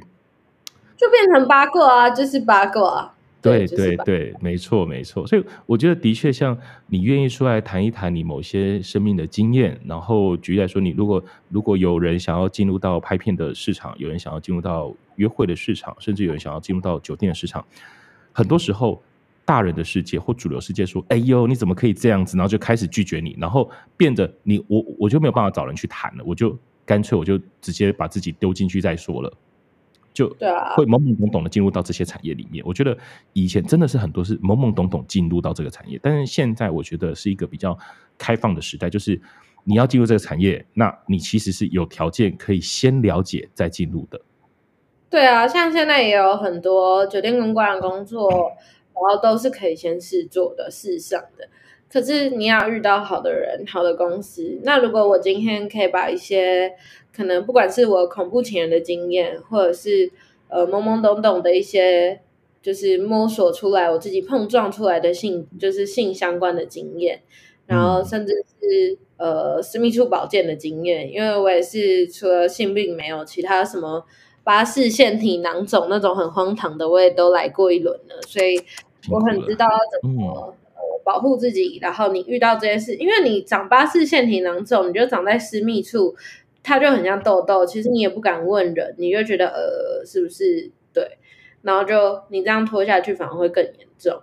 就变成八卦啊，就是八卦。对对对，没错没错。所以我觉得的确，像你愿意出来谈一谈你某些生命的经验，然后举例来说，你如果如果有人想要进入到拍片的市场，有人想要进入到约会的市场，甚至有人想要进入到酒店的市场，很多时候大人的世界或主流世界说：“哎呦，你怎么可以这样子？”然后就开始拒绝你，然后变得你我我就没有办法找人去谈了，我就干脆我就直接把自己丢进去再说了。就会懵懵懂懂的进入到这些产业里面。我觉得以前真的是很多是懵懵懂懂进入到这个产业，但是现在我觉得是一个比较开放的时代，就是你要进入这个产业，那你其实是有条件可以先了解再进入的。对啊，像现在也有很多酒店公关的工作，然后都是可以先试做的、试上的。可是你要遇到好的人、好的公司。那如果我今天可以把一些可能不管是我恐怖情人的经验，或者是呃懵懵懂懂的一些，就是摸索出来我自己碰撞出来的性，就是性相关的经验，然后甚至是呃私密处保健的经验，因为我也是除了性病没有其他什么巴氏腺体囊肿那种很荒唐的，我也都来过一轮了，所以我很知道要怎么、呃、保护自己。然后你遇到这些事，因为你长巴氏腺体囊肿，你就长在私密处。它就很像痘痘，其实你也不敢问人，你就觉得呃是不是对，然后就你这样拖下去反而会更严重，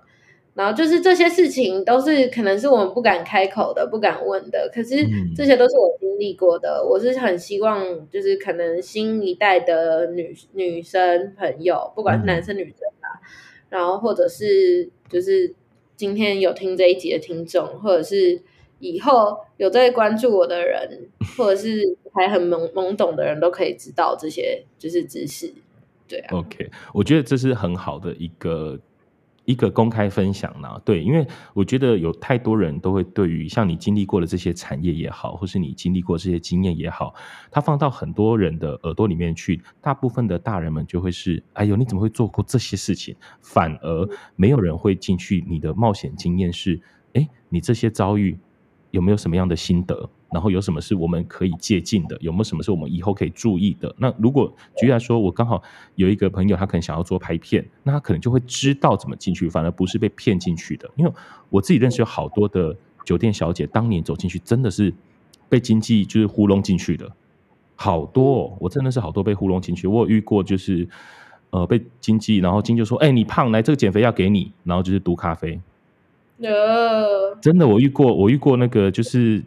然后就是这些事情都是可能是我们不敢开口的、不敢问的，可是这些都是我经历过的，我是很希望就是可能新一代的女女生朋友，不管是男生女生吧，然后或者是就是今天有听这一集的听众，或者是。以后有在关注我的人，或者是还很懵懵懂的人，都可以知道这些就是知识，对啊。OK，我觉得这是很好的一个一个公开分享呢。对，因为我觉得有太多人都会对于像你经历过的这些产业也好，或是你经历过这些经验也好，它放到很多人的耳朵里面去，大部分的大人们就会是：哎呦，你怎么会做过这些事情？反而没有人会进去你的冒险经验是：哎，你这些遭遇。有没有什么样的心得？然后有什么是我们可以借鉴的？有没有什么是我们以后可以注意的？那如果举例来说，我刚好有一个朋友，他可能想要做拍片，那他可能就会知道怎么进去，反而不是被骗进去的。因为我自己认识有好多的酒店小姐，当年走进去真的是被经纪就是糊弄进去的，好多哦，我真的是好多被糊弄进去。我有遇过就是呃被经纪，然后经纪说：“哎，你胖，来这个减肥药给你。”然后就是毒咖啡。呃，真的，我遇过，我遇过那个，就是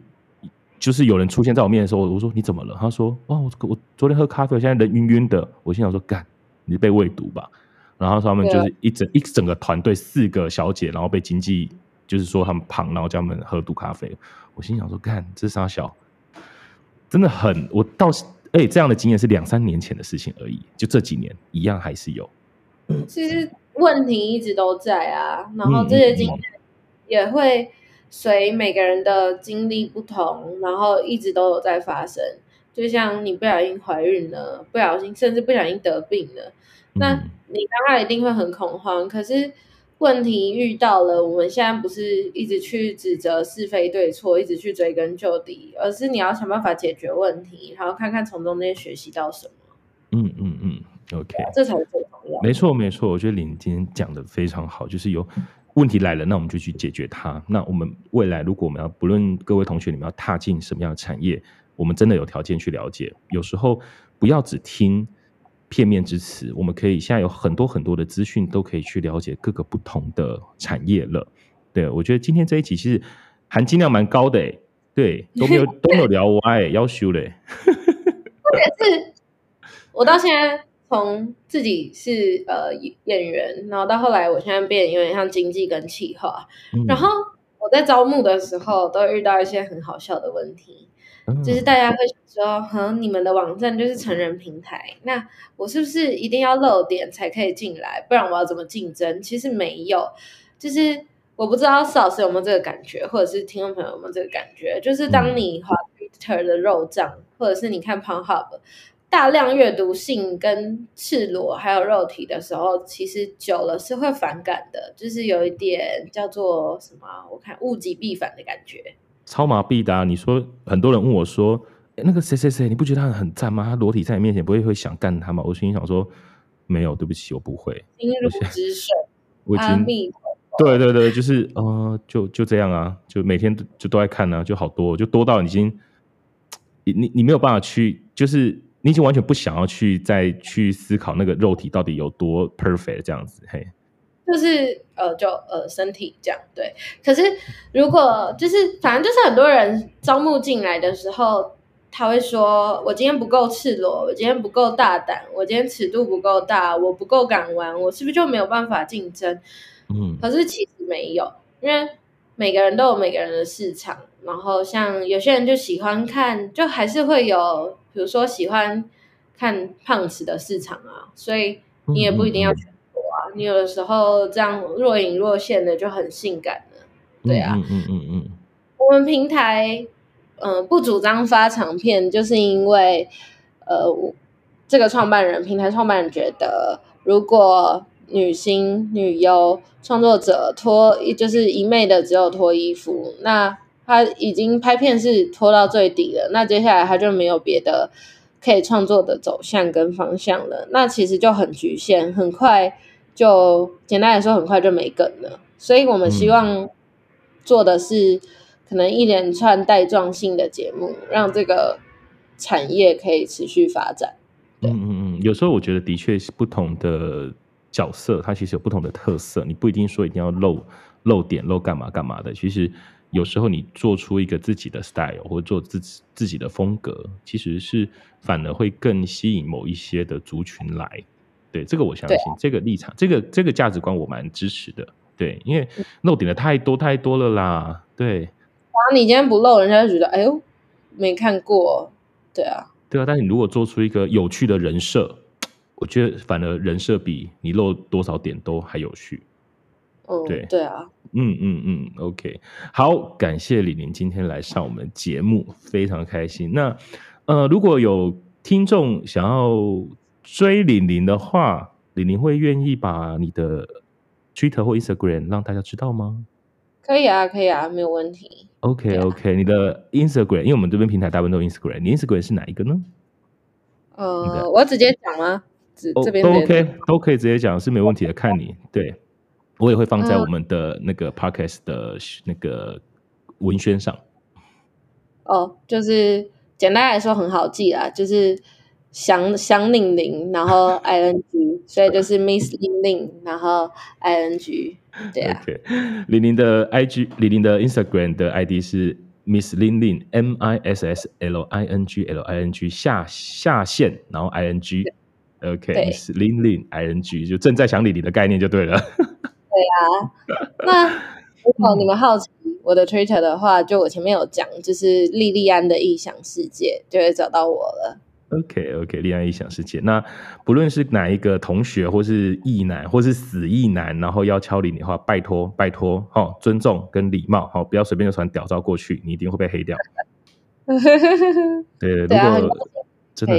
就是有人出现在我面前的时候，我说你怎么了？他说，哦，我我昨天喝咖啡，我现在人晕晕的。我心想说，干，你被喂毒吧？然后他们就是一整一整个团队四个小姐，然后被经济就是说他们胖，然后叫他们喝毒咖啡。我心想说，干，这是啥小？真的很，我倒是，哎，这样的经验是两三年前的事情而已，就这几年一样还是有。其实问题一直都在啊，然后这些经验。也会随每个人的经历不同，然后一直都有在发生。就像你不小心怀孕了，不小心甚至不小心得病了，那你当然一定会很恐慌。可是问题遇到了，我们现在不是一直去指责是非对错，一直去追根究底，而是你要想办法解决问题，然后看看从中间学习到什么。嗯嗯嗯，OK，这才是最重要。没错没错，我觉得林今天讲的非常好，就是有。问题来了，那我们就去解决它。那我们未来，如果我们要不论各位同学，你们要踏进什么样的产业，我们真的有条件去了解。有时候不要只听片面之词，我们可以现在有很多很多的资讯，都可以去了解各个不同的产业了。对，我觉得今天这一集其实含金量蛮高的，诶，对，都没有都没有 聊歪，要修嘞。特别是我到现在。从自己是呃演员，然后到后来，我现在变有点像经济跟企划。嗯、然后我在招募的时候，都遇到一些很好笑的问题，嗯、就是大家会说：“哼，你们的网站就是成人平台，那我是不是一定要露点才可以进来？不然我要怎么竞争？”其实没有，就是我不知道施老师有没有这个感觉，或者是听众朋友有没有这个感觉，就是当你滑 Twitter 的肉酱，嗯、或者是你看 Pornhub。大量阅读性跟赤裸还有肉体的时候，其实久了是会反感的，就是有一点叫做什么？我看物极必反的感觉。超麻痹的啊！你说很多人问我说：“那个谁谁谁，你不觉得他很赞吗？他裸体在你面前，不会会想干他吗？”我心里想说：“没有，对不起，我不会。”心如止水。我已经。对对对，就是呃，就就这样啊，就每天就都在看啊，就好多，就多到已经，你你你没有办法去，就是你已经完全不想要去再去思考那个肉体到底有多 perfect 这样子，嘿。就是呃，就呃，身体这样对。可是如果就是，反正就是很多人招募进来的时候，他会说：“我今天不够赤裸，我今天不够大胆，我今天尺度不够大，我不够敢玩，我是不是就没有办法竞争？”嗯，可是其实没有，因为每个人都有每个人的市场。然后像有些人就喜欢看，就还是会有，比如说喜欢看胖子的市场啊，所以你也不一定要全脱啊。你有的时候这样若隐若现的就很性感了，对啊，嗯嗯嗯嗯。我们平台嗯、呃、不主张发长片，就是因为呃这个创办人平台创办人觉得，如果女星女优创作者脱就是一昧的只有脱衣服，那他已经拍片是拖到最底了，那接下来他就没有别的可以创作的走向跟方向了，那其实就很局限，很快。就简单来说，很快就没梗了。所以我们希望做的是可能一连串带状性的节目，让这个产业可以持续发展。嗯嗯嗯，有时候我觉得的确是不同的角色，它其实有不同的特色。你不一定说一定要露露点、露干嘛干嘛的。其实有时候你做出一个自己的 style，或者做自己自己的风格，其实是反而会更吸引某一些的族群来。对，这个我相信，这个立场，这个这个价值观我蛮支持的。对，因为漏点的太多太多了啦。对，然后，你今天不漏，人家就觉得哎呦，没看过。对啊，对啊。但是你如果做出一个有趣的人设，我觉得反而人设比你漏多少点都还有趣。嗯，对对啊，嗯嗯嗯，OK，好，感谢李宁今天来上我们节目，非常开心。那呃，如果有听众想要。追李宁的话，李宁会愿意把你的 Twitter 或 Instagram 让大家知道吗？可以啊，可以啊，没有问题。OK OK，你的 Instagram，因为我们这边平台大部分都 Instagram，你 Instagram 是哪一个呢？呃，我要直接讲吗？这边都 OK，都可以直接讲，是没问题的。看你，对，我也会放在我们的那个 Podcast 的那个文宣上。哦，就是简单来说很好记啦，就是。想想霖霖，然后 i n g，所以就是 Miss 霖霖，然后 i n g，对啊。霖霖的 i g，李玲的 Instagram 的 ID 是 Miss 霖霖，M I S S L I N G L I N G 下下线，然后 i n g。OK，Miss 霖霖 i n g 就正在想李玲的概念就对了。对啊，那如果你们好奇我的 Twitter 的话，就我前面有讲，就是莉莉安的异想世界，就会找到我了。OK，OK，莉莉安异想世界。那不论是哪一个同学，或是异男，或是死异男，然后要敲霖霖的话，拜托，拜托，哦，尊重跟礼貌，好，不要随便就传屌照过去，你一定会被黑掉。对，如果真的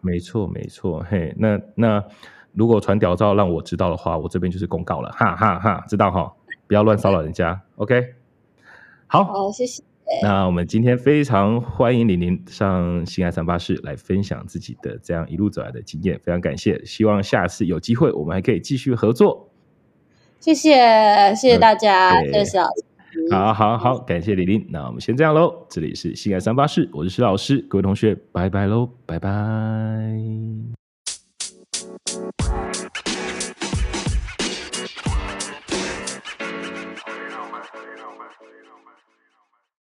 没错，没错，嘿，那那如果传屌照让我知道的话，我这边就是公告了，哈哈哈，知道哈，不要乱骚扰人家。OK，好，好，谢谢。那我们今天非常欢迎霖霖上性爱三八室来分享自己的这样一路走来的经验，非常感谢，希望下次有机会我们还可以继续合作。谢谢，谢谢大家，谢谢老师。好好好，感谢霖霖，那我们先这样喽。这里是性爱三八室，我是石老师，各位同学，拜拜喽，拜拜。